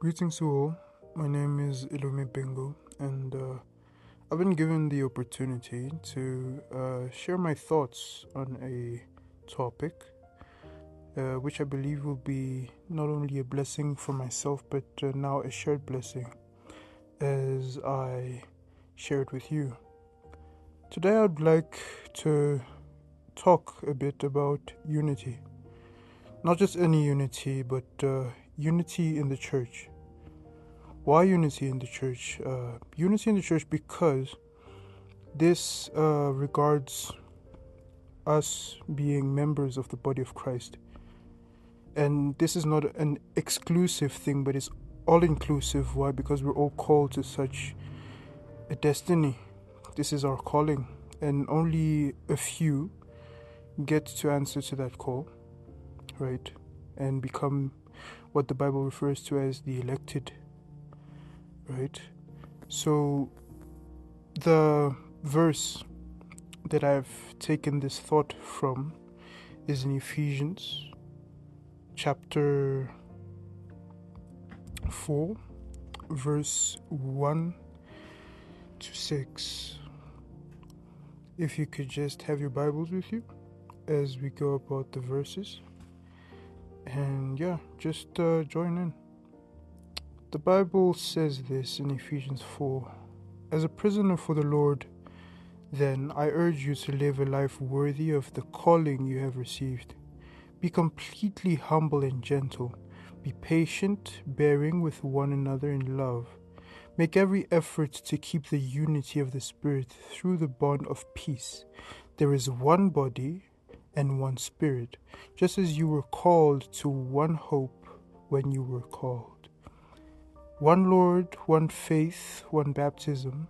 Greetings to all. My name is Ilumi Bingo, and uh, I've been given the opportunity to uh, share my thoughts on a topic uh, which I believe will be not only a blessing for myself but uh, now a shared blessing as I share it with you. Today, I'd like to talk a bit about unity. Not just any unity, but uh, unity in the church. Why unity in the church? Uh, unity in the church because this uh, regards us being members of the body of Christ. And this is not an exclusive thing, but it's all inclusive. Why? Because we're all called to such a destiny. This is our calling, and only a few get to answer to that call, right? And become what the Bible refers to as the elected, right? So, the verse that I've taken this thought from is in Ephesians chapter 4, verse 1 to 6. If you could just have your Bibles with you as we go about the verses. And yeah, just uh, join in. The Bible says this in Ephesians 4 As a prisoner for the Lord, then I urge you to live a life worthy of the calling you have received. Be completely humble and gentle. Be patient, bearing with one another in love. Make every effort to keep the unity of the Spirit through the bond of peace. There is one body and one Spirit, just as you were called to one hope when you were called. One Lord, one faith, one baptism,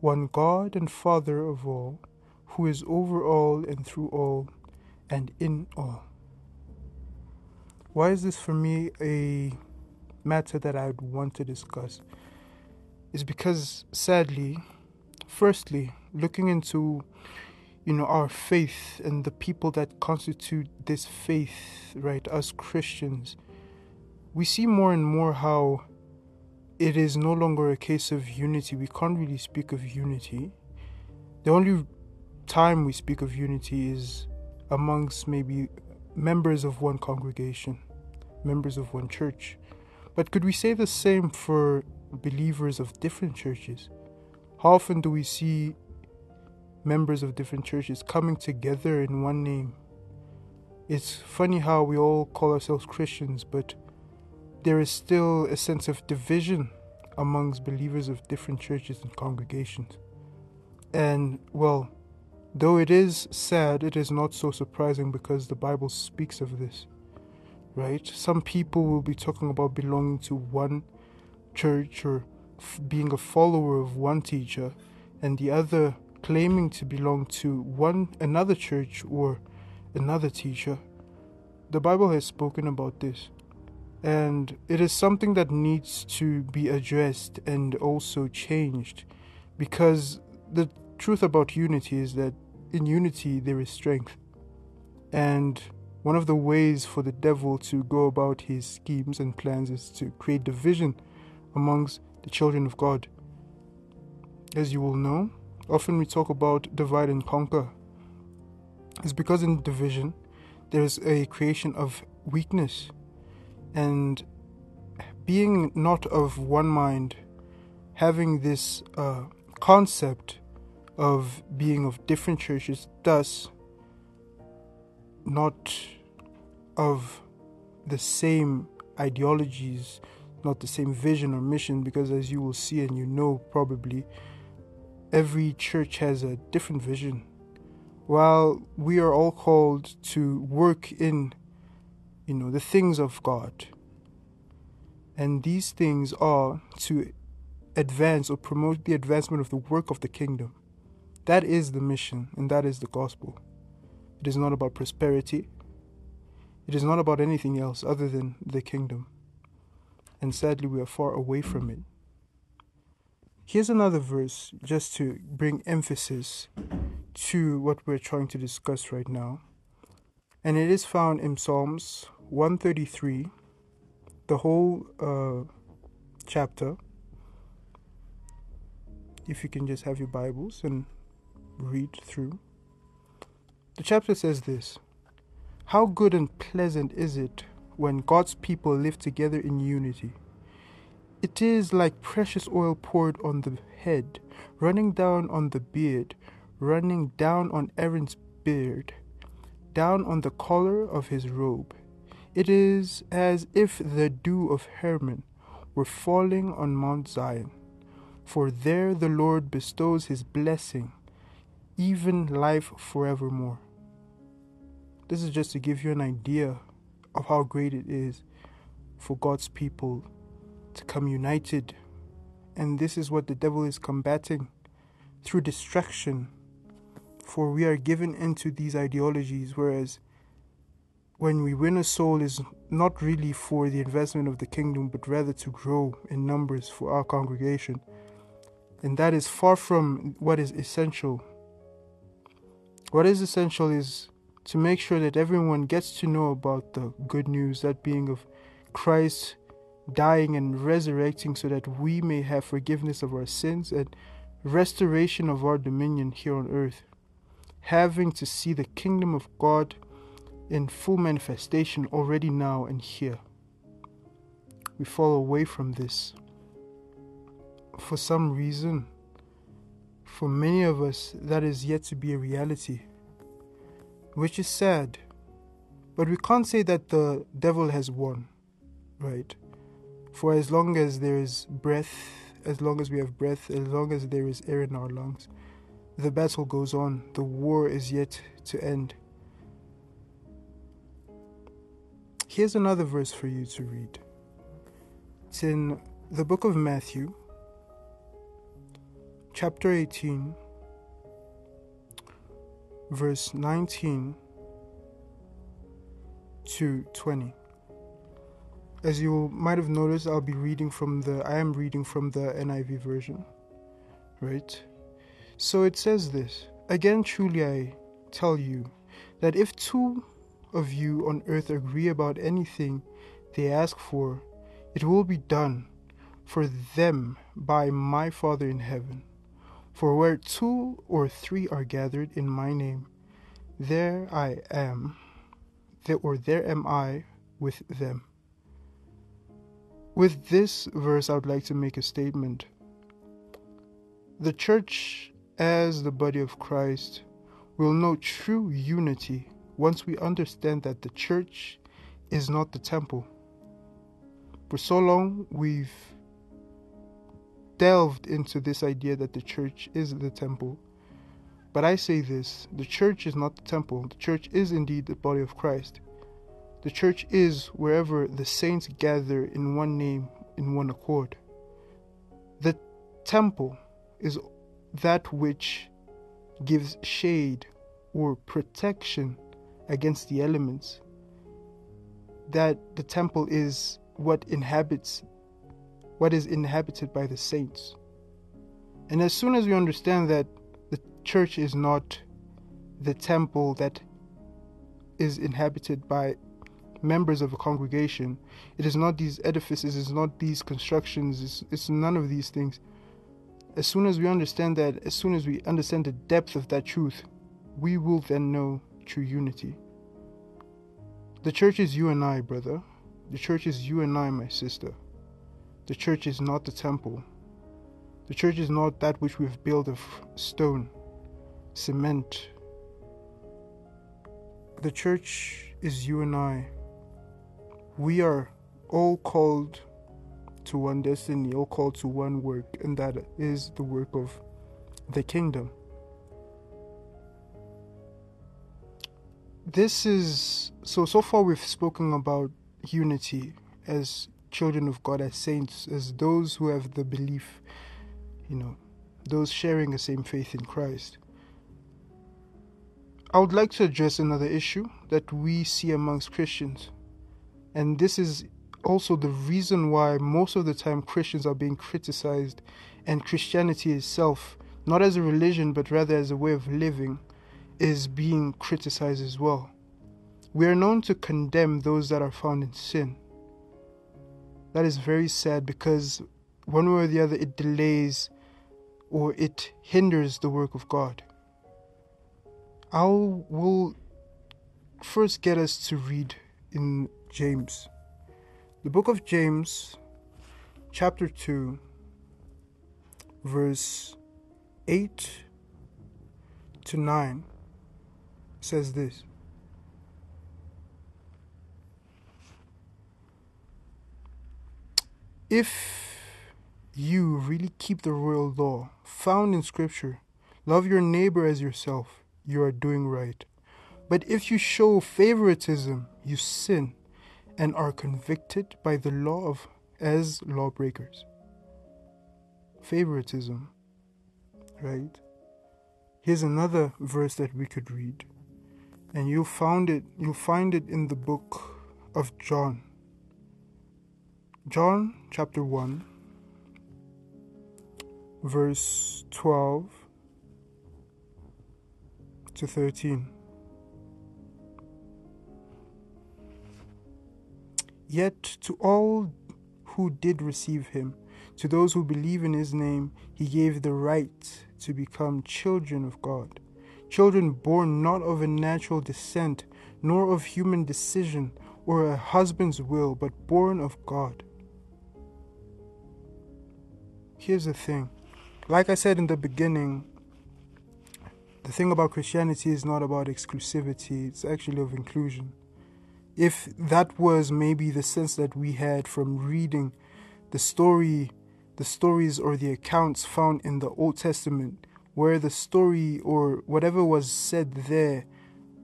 one God and Father of all, who is over all and through all and in all. Why is this for me a matter that I'd want to discuss? Is because sadly, firstly, looking into you know our faith and the people that constitute this faith, right, us Christians, we see more and more how it is no longer a case of unity. We can't really speak of unity. The only time we speak of unity is amongst maybe members of one congregation, members of one church. But could we say the same for believers of different churches? How often do we see members of different churches coming together in one name? It's funny how we all call ourselves Christians, but there is still a sense of division amongst believers of different churches and congregations. And, well, Though it is sad, it is not so surprising because the Bible speaks of this, right? Some people will be talking about belonging to one church or f- being a follower of one teacher, and the other claiming to belong to one another church or another teacher. The Bible has spoken about this, and it is something that needs to be addressed and also changed because the truth about unity is that in unity there is strength. And one of the ways for the devil to go about his schemes and plans is to create division amongst the children of God. As you will know, often we talk about divide and conquer. It's because in division there is a creation of weakness and being not of one mind, having this uh, concept of being of different churches, thus not of the same ideologies, not the same vision or mission, because as you will see and you know probably, every church has a different vision. While we are all called to work in, you know, the things of God, and these things are to advance or promote the advancement of the work of the kingdom. That is the mission, and that is the gospel. It is not about prosperity. It is not about anything else other than the kingdom. And sadly, we are far away from it. Here's another verse just to bring emphasis to what we're trying to discuss right now. And it is found in Psalms 133, the whole uh, chapter. If you can just have your Bibles and read through. The chapter says this How good and pleasant is it when God's people live together in unity. It is like precious oil poured on the head, running down on the beard, running down on Aaron's beard, down on the collar of his robe. It is as if the dew of Hermon were falling on Mount Zion, for there the Lord bestows his blessing, even life forevermore. This is just to give you an idea of how great it is for God's people to come united. And this is what the devil is combating through distraction. For we are given into these ideologies, whereas when we win a soul is not really for the investment of the kingdom, but rather to grow in numbers for our congregation. And that is far from what is essential. What is essential is to make sure that everyone gets to know about the good news, that being of Christ dying and resurrecting so that we may have forgiveness of our sins and restoration of our dominion here on earth. Having to see the kingdom of God in full manifestation already now and here. We fall away from this. For some reason, for many of us, that is yet to be a reality, which is sad. But we can't say that the devil has won, right? For as long as there is breath, as long as we have breath, as long as there is air in our lungs, the battle goes on. The war is yet to end. Here's another verse for you to read. It's in the book of Matthew, chapter 18, verse 19 to 20. As you might have noticed, I'll be reading from the, I am reading from the NIV version, right? So it says this Again, truly I tell you that if two of you on earth agree about anything they ask for, it will be done for them by my Father in heaven. For where two or three are gathered in my name, there I am, or there am I with them. With this verse, I would like to make a statement. The church, as the body of Christ, will know true unity once we understand that the church is not the temple. For so long, we've delved into this idea that the church is the temple. But I say this the church is not the temple, the church is indeed the body of Christ. The church is wherever the saints gather in one name, in one accord. The temple is that which gives shade or protection against the elements. That the temple is what inhabits, what is inhabited by the saints. And as soon as we understand that the church is not the temple that is inhabited by members of a congregation. It is not these edifices, it's not these constructions, it's, it's none of these things. As soon as we understand that, as soon as we understand the depth of that truth, we will then know true unity. The church is you and I, brother. The church is you and I, my sister. The church is not the temple. The church is not that which we've built of stone, cement. The church is you and I we are all called to one destiny, all called to one work, and that is the work of the kingdom. This is so, so far we've spoken about unity as children of God, as saints, as those who have the belief, you know, those sharing the same faith in Christ. I would like to address another issue that we see amongst Christians and this is also the reason why most of the time Christians are being criticized and Christianity itself, not as a religion but rather as a way of living, is being criticized as well. We are known to condemn those that are found in sin. That is very sad because one way or the other, it delays or it hinders the work of God. I will first get us to read in James. The book of James, chapter 2, verse 8 to 9 says this If you really keep the royal law found in Scripture, love your neighbor as yourself, you are doing right. But if you show favoritism, you sin and are convicted by the law of as lawbreakers. Favoritism, right? Here's another verse that we could read, and you'll find it. You'll find it in the book of John. John chapter one, verse twelve to thirteen. Yet to all who did receive him, to those who believe in his name, he gave the right to become children of God. Children born not of a natural descent, nor of human decision or a husband's will, but born of God. Here's the thing. Like I said in the beginning, the thing about Christianity is not about exclusivity, it's actually of inclusion if that was maybe the sense that we had from reading the story the stories or the accounts found in the Old Testament where the story or whatever was said there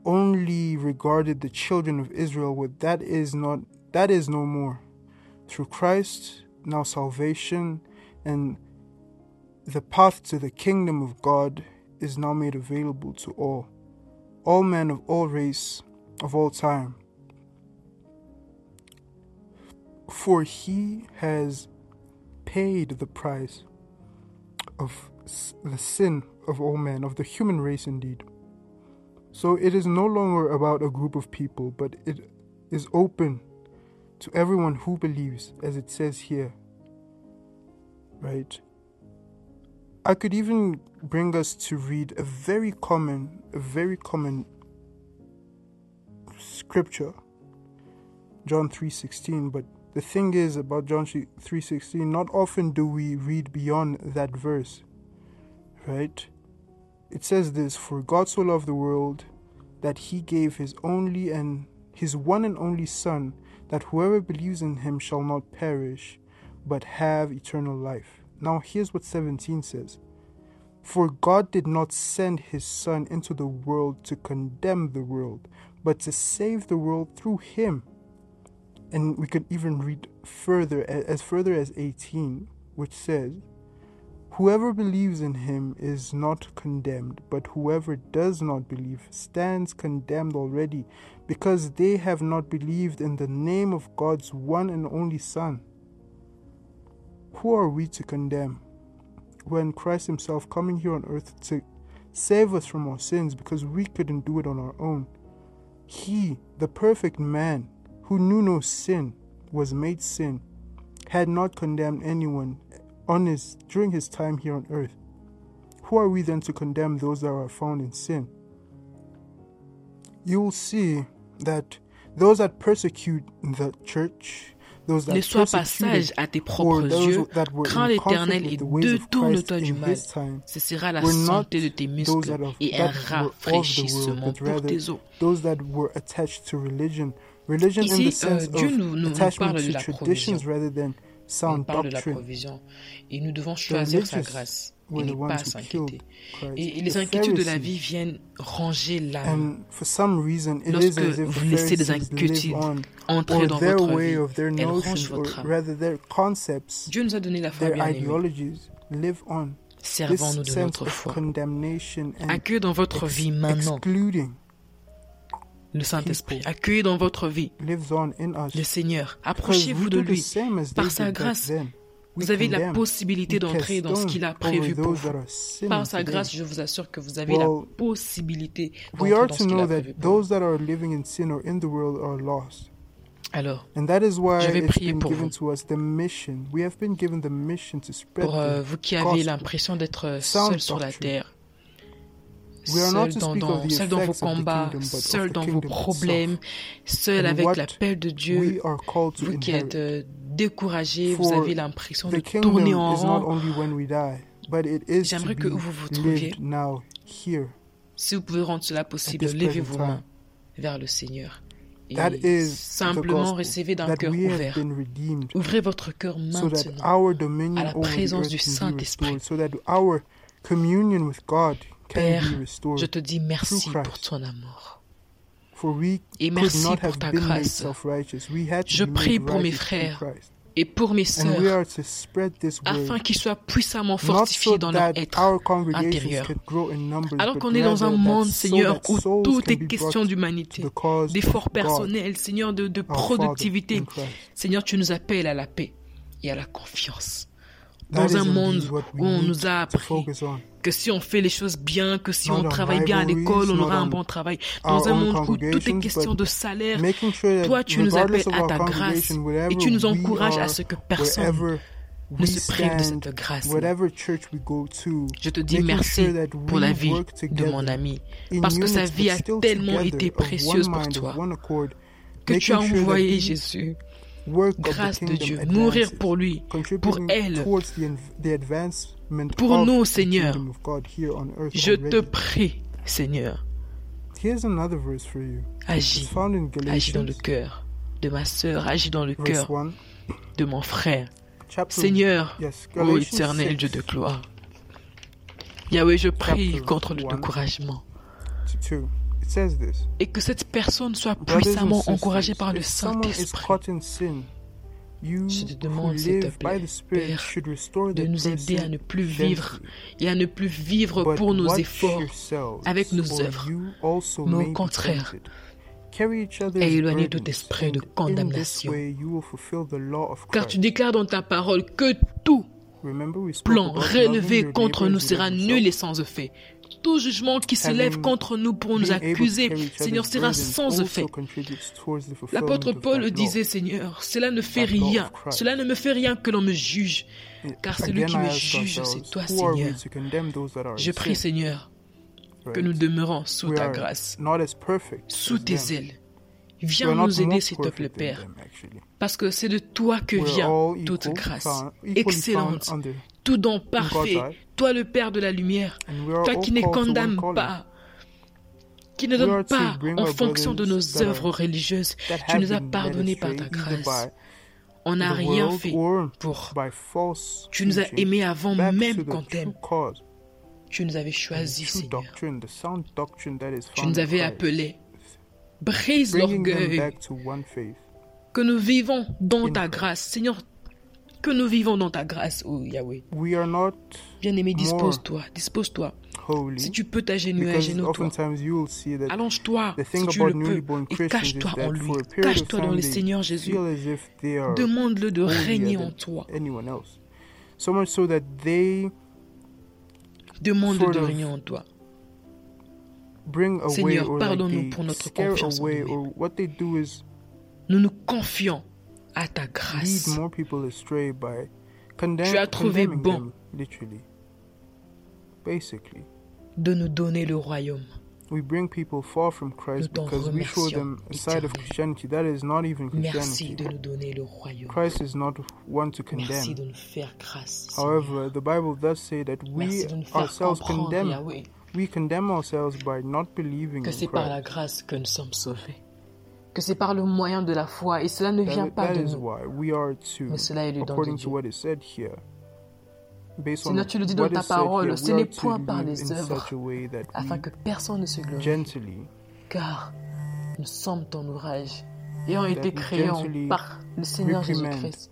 only regarded the children of Israel what that is not that is no more. Through Christ now salvation and the path to the kingdom of God is now made available to all. All men of all race of all time For he has paid the price of the sin of all men, of the human race indeed. So it is no longer about a group of people, but it is open to everyone who believes, as it says here. Right? I could even bring us to read a very common, a very common scripture, John 3:16, but the thing is about John 3:16, not often do we read beyond that verse. Right? It says this, for God so loved the world that he gave his only and his one and only son that whoever believes in him shall not perish but have eternal life. Now here's what 17 says. For God did not send his son into the world to condemn the world, but to save the world through him. And we could even read further, as further as 18, which says, Whoever believes in him is not condemned, but whoever does not believe stands condemned already, because they have not believed in the name of God's one and only Son. Who are we to condemn? When Christ Himself coming here on earth to save us from our sins because we couldn't do it on our own. He, the perfect man, who knew no sin, was made sin, had not condemned anyone on his, during his time here on earth. Who are we then to condemn those that are found in sin? You will see that those that persecute the church, those that Ne sois pas sage à tes propres yeux, crains l'Éternel et détourne-toi du mal. Ce sera la santé de tes muscles et un rafraîchissement pour tes os. Those that were attached to religion Religion Ici, in the sense euh, Dieu of nous, nous, nous attachment parle de to la traditions provision. rather than Il sound parle de la doctrine. provision. Et nous devons choisir sa religious grâce et were ne the pas ones who s'inquiéter. killed Christ. Et les The inquiétudes de la Pharisees. vie viennent ranger l'âme. And for some reason, it Lorsque is as if vous the laissez des Pharisees inquiétudes live on, entrer or dans their votre way vie, of their elles rongent notions, or votre âme. rather their concepts, Dieu nous a donné la foi their bien aimée. ideologies live on. This Servons-nous de sense notre of foi. condemnation and Accueillez dans votre vie ex- maintenant excluding le Saint-Esprit. Accueillez dans votre vie le Seigneur. Approchez-vous de lui. Par sa grâce, vous avez la possibilité d'entrer dans ce qu'il a prévu pour vous. Par sa grâce, je vous assure que vous avez la possibilité d'entrer dans ce qu'il a prévu pour vous. Alors, je vais prier pour vous. Pour euh, vous qui avez l'impression d'être euh, seul sur la terre, seul to dans, speak dans- of the seul dans vos effects of the combats, kingdom, but of seul the dans vos kingdom problèmes, seul And avec what l'appel de Dieu. We are called to Vous qui êtes inherit. euh, découragé, vous For avez l'impression de The tourner kingdom en is not rond. only when we die, but it is to J'aimerais que be vous vous trouviez. lived now, here. Si vous pouvez rendre cela possible, this levez present vos time. mains vers le Seigneur. Et That is the simplement gospel, recevez d'un that cœur we have ouvert. been redeemed, Ouvrez votre cœur so that maintenant. our dominion à la over the présence earth du can be Saint-Esprit. Restored, so that our communion with God can Père, be restored. je te dis merci Christ. pour ton amour. For we Et could merci not pour have ta been made grâce. self-righteous. We had to Je be prie made pour mes righteous frères through Christ. Et pour mes And we sœurs, are to spread this word, afin qu'ils soient puissamment not fortifiés so dans leur that être our congregations intérieur. could grow in numbers, Alors but qu'on est dans un rather that monde, so Seigneur, that où souls tout can est be question brought d'humanité, to the cause d'efforts of God, personnels, Seigneur, de, de our Father productivité. in Christ. Seigneur, tu nous appelles à la paix et à la confiance. That Dans is un indeed monde what we où on need nous a to appris focus on. que si on fait les choses bien, que si Not on on travaille bien à l'école, on rivalries, aura not un on bon travail. our Dans un own monde où tout est congregations, question but de salaire, Making sure that toi, tu nous appelles regardless of à our ta grâce congregation, wherever et tu nous we encourages à are, ce que personne wherever ne we se prive de stand, cette grâce. whatever church we go to, Je te dis making merci sure that pour la we vie work de together mon ami, in parce que sa unity, vie but a still tellement together, été of one précieuse pour mind, toi, of one accord, que tu as making sure that envoyé we Jésus, work of the grâce de kingdom Dieu, advances, mourir pour lui, contributing pour elle. towards the, the advancement Pour of nous, the Seigneur. kingdom of God here on earth Je te already. prie, Seigneur, Here's another verse for you. It's agis, found in agis dans le Galatians, cœur de ma sœur, agis dans le verse cœur 1, de mon frère. chapter Seigneur, Yes, ô Galatians éternel 6 Dieu de gloire, Yahweh, je prie Chapter contre le one. découragement to 2. It says this. et que cette personne soit Brothers and puissamment sisters, encouragée par le if someone is Saint-Esprit caught in sin, you Je te who demande, s'il te live plaît, by the Spirit Père, should restore de the nous aider à person ne plus vivre gently. et à ne plus vivre But pour nos watch efforts, yourselves, avec nos or œuvres, you also mais au may be contraire, tempted. Carry each other's et éloigner tout burdens, esprit de and in this condamnation. way you will fulfill the law of car tu Christ. déclares dans ta parole que tout Remember we spoke plan about relevé loving your contre neighbor nous as you sera love nul yourself. et sans effet. Tout jugement qui se Having lève contre nous pour nous Being able to accuser, carry each Seigneur, other's sera burdens sans also effet. contributes towards the fulfillment L'apôtre of Paul that law. disait, Seigneur, cela ne fait That law of rien, Christ. cela ne me fait rien que l'on me juge, car celui Again, qui I me ask juge, ourselves, c'est toi, who are we Seigneur. to condemn those that are in Je prie, sin, Seigneur, que right? nous demeurons sous We ta are grâce, not as perfect sous as tes them. ailes. We Viens are not nous aider, more s'il te plaît, perfect than Père, them, actually. parce que c'est de toi que We're vient all toute equal, grâce, found- equally excellente, found under- tout don God's parfait, eye. toi le Père de la lumière, and we are toi all qui ne called to one condamne calling. pas, qui ne We are donne to pas bring en our fonction de nos brothers that are- œuvres religieuses. that Tu have nous as been led pardonné par ta astray either grâce. by On n'a the rien world fait or pour. by false Tu nous as teaching aimés avant back to même the qu'on true t'aime. cause, Tu nous avais the choisis, true Seigneur. doctrine, the sound doctrine that is Tu found nous in avais Christ, appelés. Brise bringing them l'orgueil back to one faith. que nous vivons dans in ta Christ. grâce. Seigneur, que nous vivons dans ta grâce, oh Yahweh. We are not Bien-aimé, More. dispose-toi, dispose-toi. holy Si tu peux t'agenouiller, because agenouille-toi. oftentimes you will see that Allonge-toi the si thing tu about le newly peux born et Christians is cache-toi en that lui. for a period of Cache-toi dans time le they Seigneur Jésus. feel as if they are Demande-le de holier régner en than toi. anyone else. So much so that they Demande-le sort de of régner en toi. bring away Seigneur, or like pardonne-nous they pour notre scare confiance en away nous-mêmes. or what they do is Nous nous confions à ta grâce. Tu as trouvé bon. de nous donner le royaume. we bring people far from Christ because we show them a side of. Christianity that is not even Merci Christianity. de nous donner le royaume. Christ is not one to Merci condemn. de nous faire grâce. However, the Bible does say that we ourselves condemn. Yahweh, We condemn ourselves by not believing que in c'est par Christ. la grâce que nous sommes sauvés. Que c'est par le moyen de la foi. Et cela ne vient That, pas that de is nous. why we are to, Mais cela est le don de according to Dieu. what is said here, based on Seigneur, tu le dis dans what ta is said parole, here, ce we n'est are to point par live les in œuvres, such a way that afin we que personne ne se glorifie. gently, Car nous sommes ton ouvrage, ayant été we créés en- gently par le Seigneur reprimand. Jésus-Christ.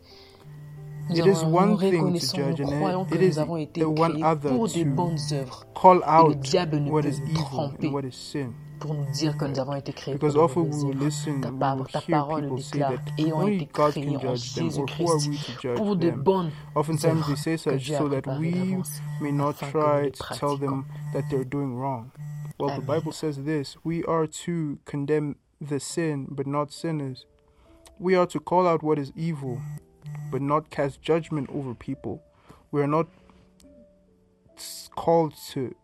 Nous, It is one thing to judge and it is nous avons été the one other pour to bonnes œuvres. call Et le out diable ne what peut evil and what is sin. pour nous dire que nous avons été créés Because pour often we will listen, Ta, par- ta parole déclare, that ayant été God créés en judge them, or who are Jésus-Christ to judge pour de bonnes Oftentimes they say such so that we may not afin que nous try to tell them that they're doing wrong. Well, the Bible says this we are to condemn the sin, but not sinners. We are to call out what is evil, but not cast judgment over people. We are not called to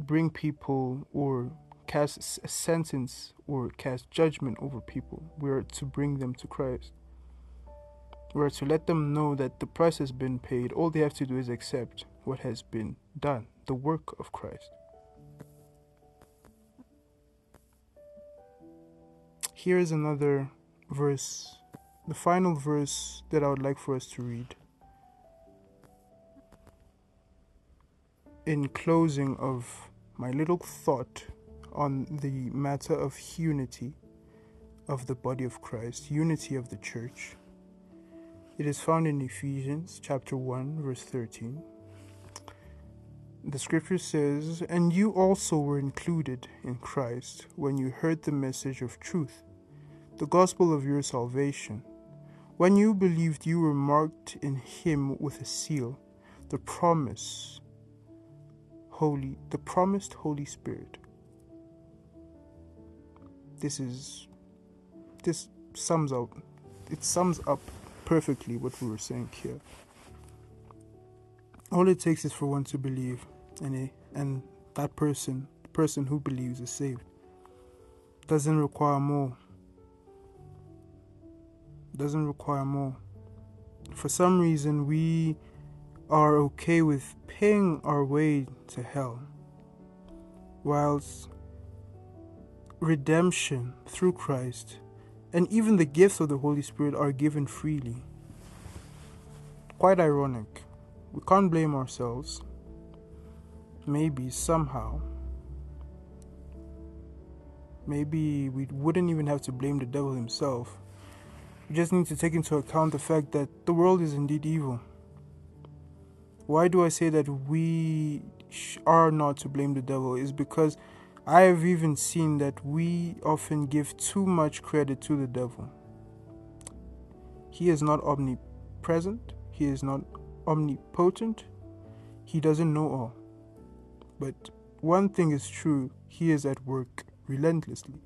bring people or cast a sentence or cast judgment over people. We are to bring them to Christ. We are to let them know that the price has been paid. All they have to do is accept what has been done, the work of Christ. Here is another verse, the final verse that I would like for us to read. In closing of my little thought on the matter of unity of the body of Christ, unity of the church. It is found in Ephesians chapter 1 verse 13. The scripture says, "And you also were included in Christ when you heard the message of truth, the gospel of your salvation. When you believed, you were marked in him with a seal, the promise holy the promised Holy Spirit." This is this sums up it sums up perfectly what we were saying here. All it takes is for one to believe, and and that person, the person who believes, is saved. Doesn't require more. Doesn't require more. For some reason, we are okay with paying our way to hell, whilst redemption through Christ and even the gifts of the Holy Spirit are given freely. Quite ironic. We can't blame ourselves. Maybe somehow. Maybe we wouldn't even have to blame the devil himself. We just need to take into account the fact that the world is indeed evil. Why do I say that we are not to blame the devil? Is because I have even seen that we often give too much credit to the devil. He is not omnipresent, he is not omnipotent, he doesn't know all. But one thing is true he is at work relentlessly,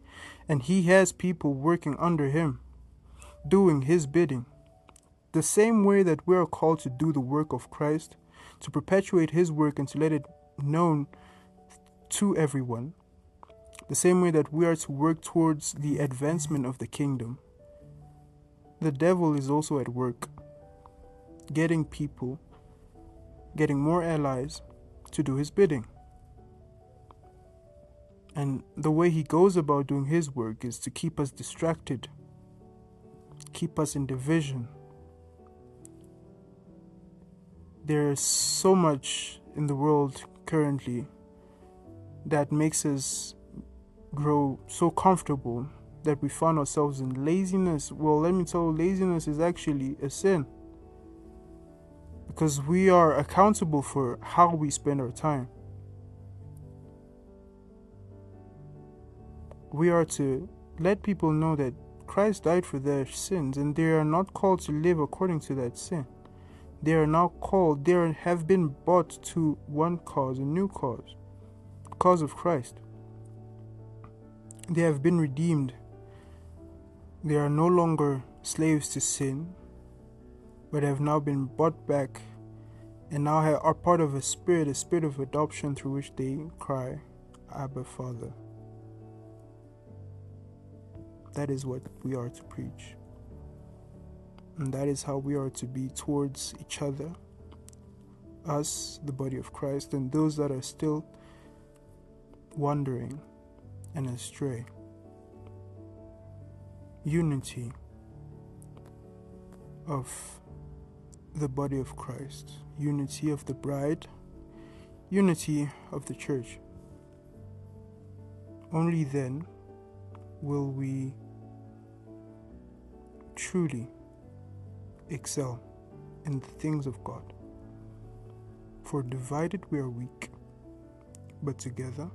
and he has people working under him, doing his bidding. The same way that we are called to do the work of Christ, to perpetuate his work and to let it known to everyone, the same way that we are to work towards the advancement of the kingdom, the devil is also at work, getting people, getting more allies to do his bidding. And the way he goes about doing his work is to keep us distracted, keep us in division. There's so much in the world currently that makes us grow so comfortable that we find ourselves in laziness. Well, let me tell you, laziness is actually a sin. Because we are accountable for how we spend our time. We are to let people know that Christ died for their sins and they are not called to live according to that sin. They are now called, they have been brought to one cause, a new cause, the cause of Christ. They have been redeemed. They are no longer slaves to sin, but have now been brought back and now are part of a spirit, a spirit of adoption through which they cry, Abba, Father. That is what we are to preach. And that is how we are to be towards each other, us, the body of Christ, and those that are still wandering and astray. Unity of the body of Christ, unity of the bride, unity of the church. Only then will we truly excel in the things of God. For divided we are weak, but together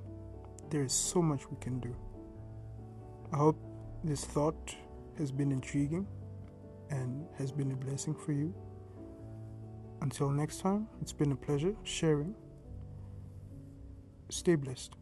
there is so much we can do. I hope this thought has been intriguing and has been a blessing for you. Until next time, it's been a pleasure sharing. Stay blessed.